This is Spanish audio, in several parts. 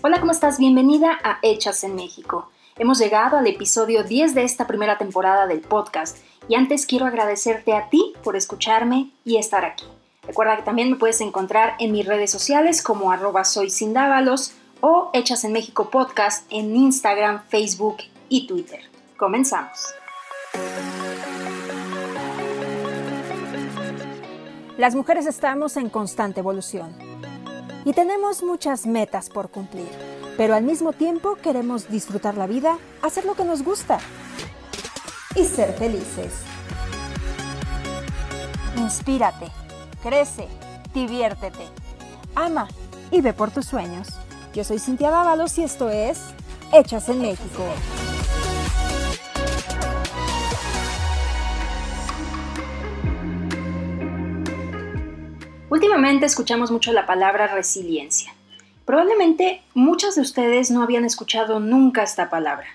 Hola, ¿cómo estás? Bienvenida a Hechas en México. Hemos llegado al episodio 10 de esta primera temporada del podcast y antes quiero agradecerte a ti por escucharme y estar aquí. Recuerda que también me puedes encontrar en mis redes sociales como arroba soysindávalos o Hechas en México Podcast en Instagram, Facebook y Twitter. Comenzamos. Las mujeres estamos en constante evolución y tenemos muchas metas por cumplir, pero al mismo tiempo queremos disfrutar la vida, hacer lo que nos gusta y ser felices. Inspírate, crece, diviértete, ama y ve por tus sueños. Yo soy Cintia Dávalos y esto es Hechas en México. Últimamente escuchamos mucho la palabra resiliencia. Probablemente muchas de ustedes no habían escuchado nunca esta palabra.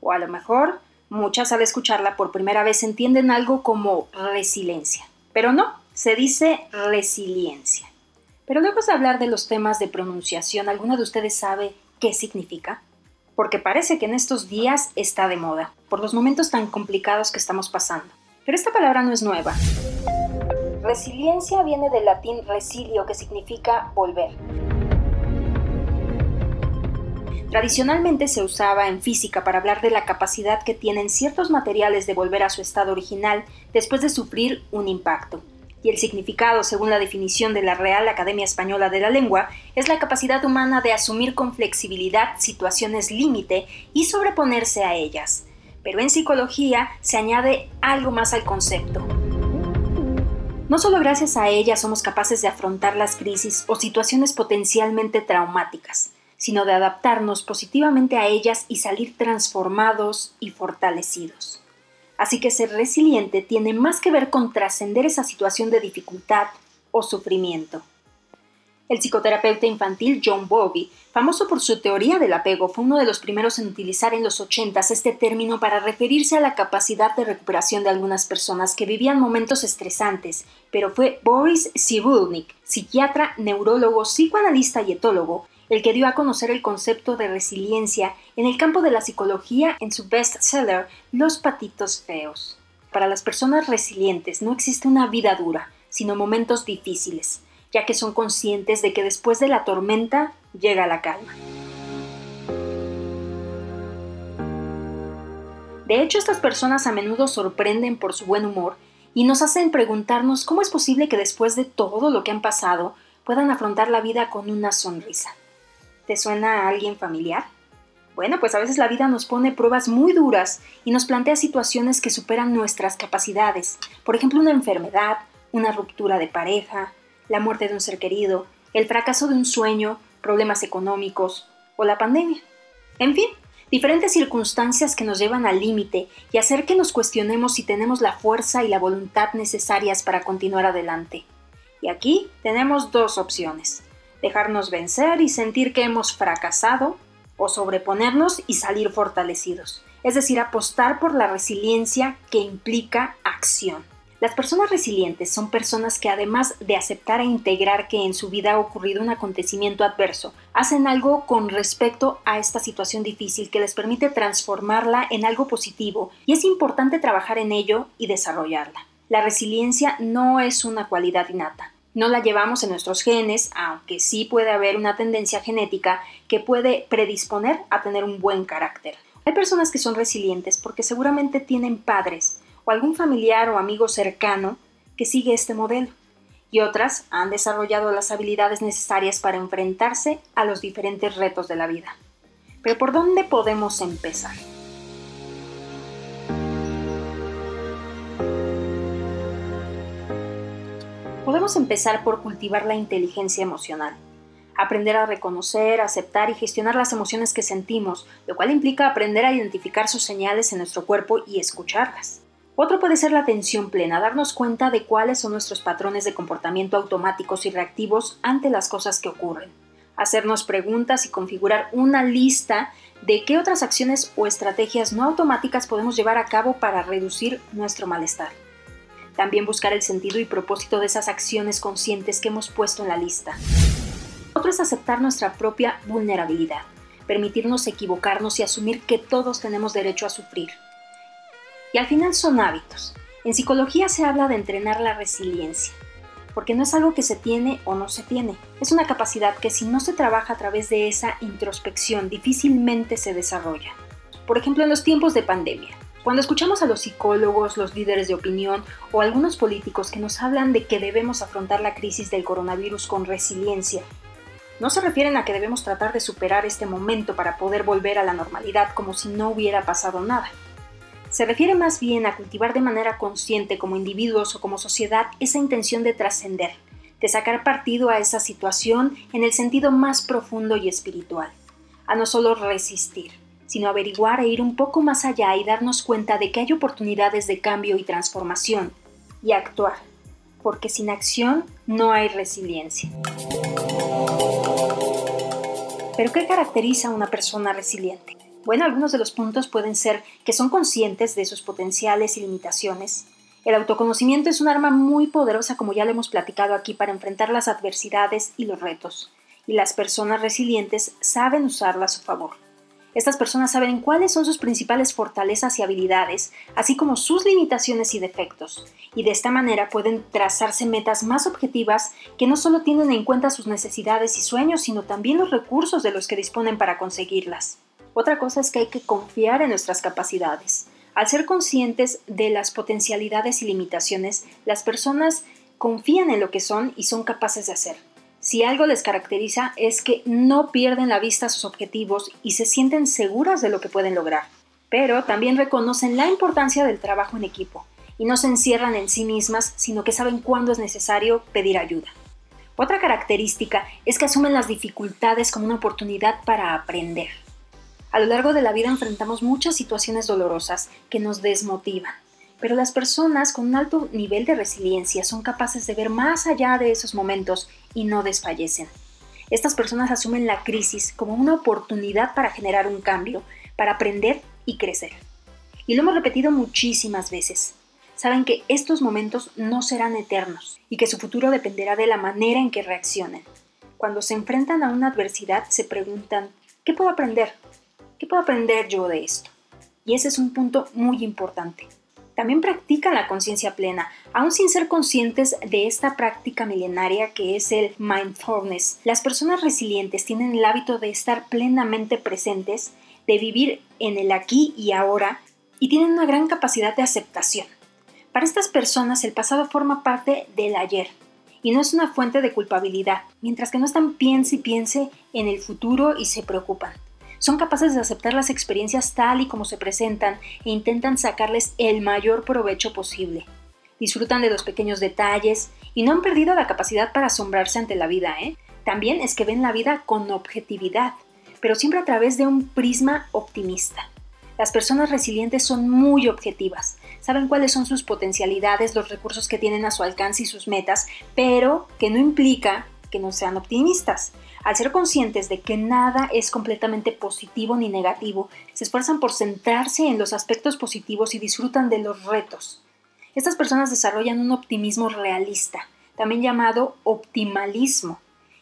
O a lo mejor muchas al escucharla por primera vez entienden algo como resiliencia. Pero no, se dice resiliencia. Pero luego de hablar de los temas de pronunciación, ¿alguna de ustedes sabe qué significa? Porque parece que en estos días está de moda, por los momentos tan complicados que estamos pasando. Pero esta palabra no es nueva. Resiliencia viene del latín resilio, que significa volver. Tradicionalmente se usaba en física para hablar de la capacidad que tienen ciertos materiales de volver a su estado original después de sufrir un impacto. Y el significado, según la definición de la Real Academia Española de la Lengua, es la capacidad humana de asumir con flexibilidad situaciones límite y sobreponerse a ellas. Pero en psicología se añade algo más al concepto. No solo gracias a ella somos capaces de afrontar las crisis o situaciones potencialmente traumáticas, sino de adaptarnos positivamente a ellas y salir transformados y fortalecidos. Así que ser resiliente tiene más que ver con trascender esa situación de dificultad o sufrimiento. El psicoterapeuta infantil John Bowlby, famoso por su teoría del apego, fue uno de los primeros en utilizar en los 80 este término para referirse a la capacidad de recuperación de algunas personas que vivían momentos estresantes, pero fue Boris Cyrulnik, psiquiatra, neurólogo, psicoanalista y etólogo, el que dio a conocer el concepto de resiliencia en el campo de la psicología en su bestseller Los patitos feos. Para las personas resilientes no existe una vida dura, sino momentos difíciles ya que son conscientes de que después de la tormenta llega la calma. De hecho, estas personas a menudo sorprenden por su buen humor y nos hacen preguntarnos cómo es posible que después de todo lo que han pasado puedan afrontar la vida con una sonrisa. ¿Te suena a alguien familiar? Bueno, pues a veces la vida nos pone pruebas muy duras y nos plantea situaciones que superan nuestras capacidades. Por ejemplo, una enfermedad, una ruptura de pareja, la muerte de un ser querido, el fracaso de un sueño, problemas económicos o la pandemia. En fin, diferentes circunstancias que nos llevan al límite y hacer que nos cuestionemos si tenemos la fuerza y la voluntad necesarias para continuar adelante. Y aquí tenemos dos opciones, dejarnos vencer y sentir que hemos fracasado o sobreponernos y salir fortalecidos, es decir, apostar por la resiliencia que implica acción. Las personas resilientes son personas que además de aceptar e integrar que en su vida ha ocurrido un acontecimiento adverso, hacen algo con respecto a esta situación difícil que les permite transformarla en algo positivo y es importante trabajar en ello y desarrollarla. La resiliencia no es una cualidad innata. No la llevamos en nuestros genes, aunque sí puede haber una tendencia genética que puede predisponer a tener un buen carácter. Hay personas que son resilientes porque seguramente tienen padres o algún familiar o amigo cercano que sigue este modelo, y otras han desarrollado las habilidades necesarias para enfrentarse a los diferentes retos de la vida. Pero ¿por dónde podemos empezar? Podemos empezar por cultivar la inteligencia emocional, aprender a reconocer, aceptar y gestionar las emociones que sentimos, lo cual implica aprender a identificar sus señales en nuestro cuerpo y escucharlas. Otro puede ser la atención plena, darnos cuenta de cuáles son nuestros patrones de comportamiento automáticos y reactivos ante las cosas que ocurren. Hacernos preguntas y configurar una lista de qué otras acciones o estrategias no automáticas podemos llevar a cabo para reducir nuestro malestar. También buscar el sentido y propósito de esas acciones conscientes que hemos puesto en la lista. Otro es aceptar nuestra propia vulnerabilidad, permitirnos equivocarnos y asumir que todos tenemos derecho a sufrir. Y al final son hábitos. En psicología se habla de entrenar la resiliencia, porque no es algo que se tiene o no se tiene, es una capacidad que si no se trabaja a través de esa introspección difícilmente se desarrolla. Por ejemplo, en los tiempos de pandemia, cuando escuchamos a los psicólogos, los líderes de opinión o algunos políticos que nos hablan de que debemos afrontar la crisis del coronavirus con resiliencia, no se refieren a que debemos tratar de superar este momento para poder volver a la normalidad como si no hubiera pasado nada. Se refiere más bien a cultivar de manera consciente como individuos o como sociedad esa intención de trascender, de sacar partido a esa situación en el sentido más profundo y espiritual, a no solo resistir, sino averiguar e ir un poco más allá y darnos cuenta de que hay oportunidades de cambio y transformación, y actuar, porque sin acción no hay resiliencia. ¿Pero qué caracteriza a una persona resiliente? Bueno, algunos de los puntos pueden ser que son conscientes de sus potenciales y limitaciones. El autoconocimiento es un arma muy poderosa, como ya lo hemos platicado aquí, para enfrentar las adversidades y los retos, y las personas resilientes saben usarla a su favor. Estas personas saben cuáles son sus principales fortalezas y habilidades, así como sus limitaciones y defectos, y de esta manera pueden trazarse metas más objetivas que no solo tienen en cuenta sus necesidades y sueños, sino también los recursos de los que disponen para conseguirlas. Otra cosa es que hay que confiar en nuestras capacidades. Al ser conscientes de las potencialidades y limitaciones, las personas confían en lo que son y son capaces de hacer. Si algo les caracteriza es que no pierden la vista a sus objetivos y se sienten seguras de lo que pueden lograr, pero también reconocen la importancia del trabajo en equipo y no se encierran en sí mismas, sino que saben cuándo es necesario pedir ayuda. Otra característica es que asumen las dificultades como una oportunidad para aprender. A lo largo de la vida enfrentamos muchas situaciones dolorosas que nos desmotivan, pero las personas con un alto nivel de resiliencia son capaces de ver más allá de esos momentos y no desfallecen. Estas personas asumen la crisis como una oportunidad para generar un cambio, para aprender y crecer. Y lo hemos repetido muchísimas veces. Saben que estos momentos no serán eternos y que su futuro dependerá de la manera en que reaccionen. Cuando se enfrentan a una adversidad se preguntan, ¿qué puedo aprender? ¿Qué puedo aprender yo de esto? Y ese es un punto muy importante también practican la conciencia plena, aún sin ser conscientes de esta práctica milenaria que es el mindfulness. Las personas resilientes tienen el hábito de estar plenamente presentes, de vivir en el aquí y ahora, y tienen una gran capacidad de aceptación. Para estas personas el pasado forma parte del ayer y no es una fuente de culpabilidad, mientras que no están piense y piense en el futuro y se preocupan. Son capaces de aceptar las experiencias tal y como se presentan e intentan sacarles el mayor provecho posible. Disfrutan de los pequeños detalles y no han perdido la capacidad para asombrarse ante la vida, ¿eh? También es que ven la vida con objetividad, pero siempre a través de un prisma optimista. Las personas resilientes son muy objetivas, saben cuáles son sus potencialidades, los recursos que tienen a su alcance y sus metas, pero que no implica que no sean optimistas. Al ser conscientes de que nada es completamente positivo ni negativo, se esfuerzan por centrarse en los aspectos positivos y disfrutan de los retos. Estas personas desarrollan un optimismo realista, también llamado optimalismo,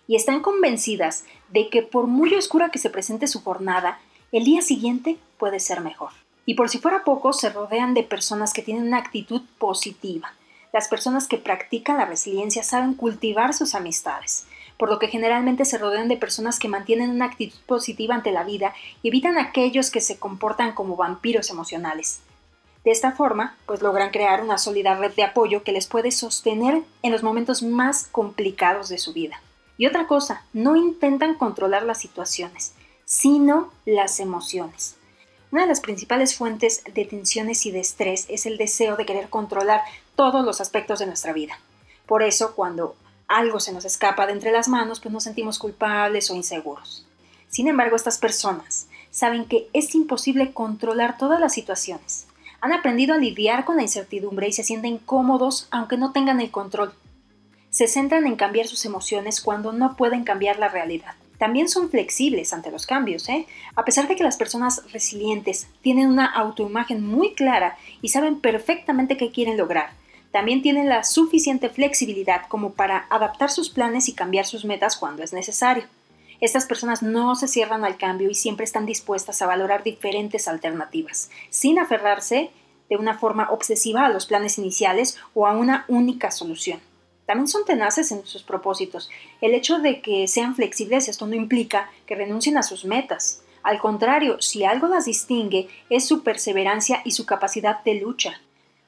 y están convencidas de que por muy oscura que se presente su jornada, el día siguiente puede ser mejor. Y por si fuera poco, se rodean de personas que tienen una actitud positiva. Las personas que practican la resiliencia saben cultivar sus amistades, por lo que generalmente se rodean de personas que mantienen una actitud positiva ante la vida y evitan aquellos que se comportan como vampiros emocionales. De esta forma, pues logran crear una sólida red de apoyo que les puede sostener en los momentos más complicados de su vida. Y otra cosa, no intentan controlar las situaciones, sino las emociones. Una de las principales fuentes de tensiones y de estrés es el deseo de querer controlar todos los aspectos de nuestra vida. Por eso, cuando algo se nos escapa de entre las manos, pues nos sentimos culpables o inseguros. Sin embargo, estas personas saben que es imposible controlar todas las situaciones. Han aprendido a lidiar con la incertidumbre y se sienten cómodos aunque no tengan el control. Se centran en cambiar sus emociones cuando no pueden cambiar la realidad. También son flexibles ante los cambios, ¿eh? A pesar de que las personas resilientes tienen una autoimagen muy clara y saben perfectamente qué quieren lograr, También tienen la suficiente flexibilidad como para adaptar sus planes y cambiar sus metas cuando es necesario. Estas personas no se cierran al cambio y siempre están dispuestas a valorar diferentes alternativas, sin aferrarse de una forma obsesiva a los planes iniciales o a una única solución. También son tenaces en sus propósitos. El hecho de que sean flexibles esto no implica que renuncien a sus metas. Al contrario, si algo las distingue es su perseverancia y su capacidad de lucha.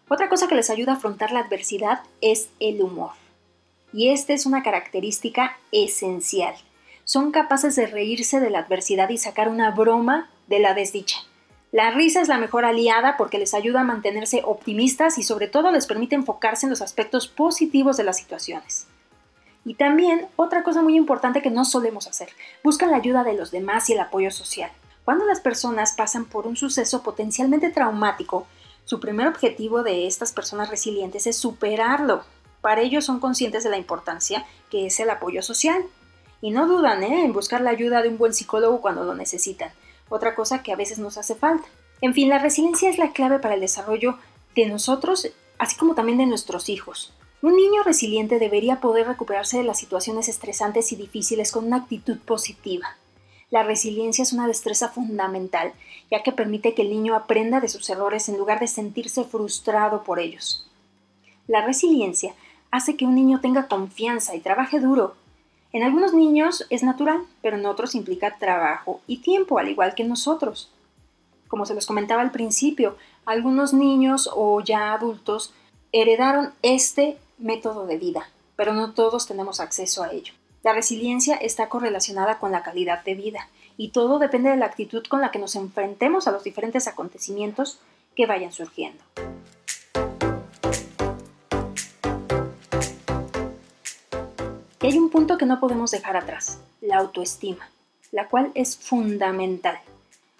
Otra cosa que les ayuda a afrontar la adversidad es el humor. Y esta es una característica esencial. Son capaces de reírse de la adversidad y sacar una broma de la desdicha. La risa es la mejor aliada porque les ayuda a mantenerse optimistas y sobre todo les permite enfocarse en los aspectos positivos de las situaciones. Y también otra cosa muy importante que no solemos hacer, buscan la ayuda de los demás y el apoyo social. Cuando las personas pasan por un suceso potencialmente traumático, su primer objetivo de estas personas resilientes es superarlo. Para ellos son conscientes de la importancia que es el apoyo social. Y no dudan ¿eh? en buscar la ayuda de un buen psicólogo cuando lo necesitan otra cosa que a veces nos hace falta. En fin, la resiliencia es la clave para el desarrollo de nosotros, así como también de nuestros hijos. Un niño resiliente debería poder recuperarse de las situaciones estresantes y difíciles con una actitud positiva. La resiliencia es una destreza fundamental, ya que permite que el niño aprenda de sus errores en lugar de sentirse frustrado por ellos. La resiliencia hace que un niño tenga confianza y trabaje duro, en algunos niños es natural, pero en otros implica trabajo y tiempo, al igual que en nosotros. Como se los comentaba al principio, algunos niños o ya adultos heredaron este método de vida, pero no todos tenemos acceso a ello. La resiliencia está correlacionada con la calidad de vida y todo depende de la actitud con la que nos enfrentemos a los diferentes acontecimientos que vayan surgiendo. Y hay un punto que no podemos dejar atrás, la autoestima, la cual es fundamental,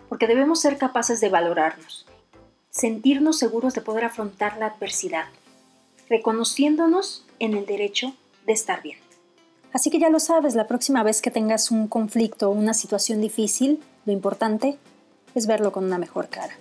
porque debemos ser capaces de valorarnos, sentirnos seguros de poder afrontar la adversidad, reconociéndonos en el derecho de estar bien. Así que ya lo sabes, la próxima vez que tengas un conflicto o una situación difícil, lo importante es verlo con una mejor cara.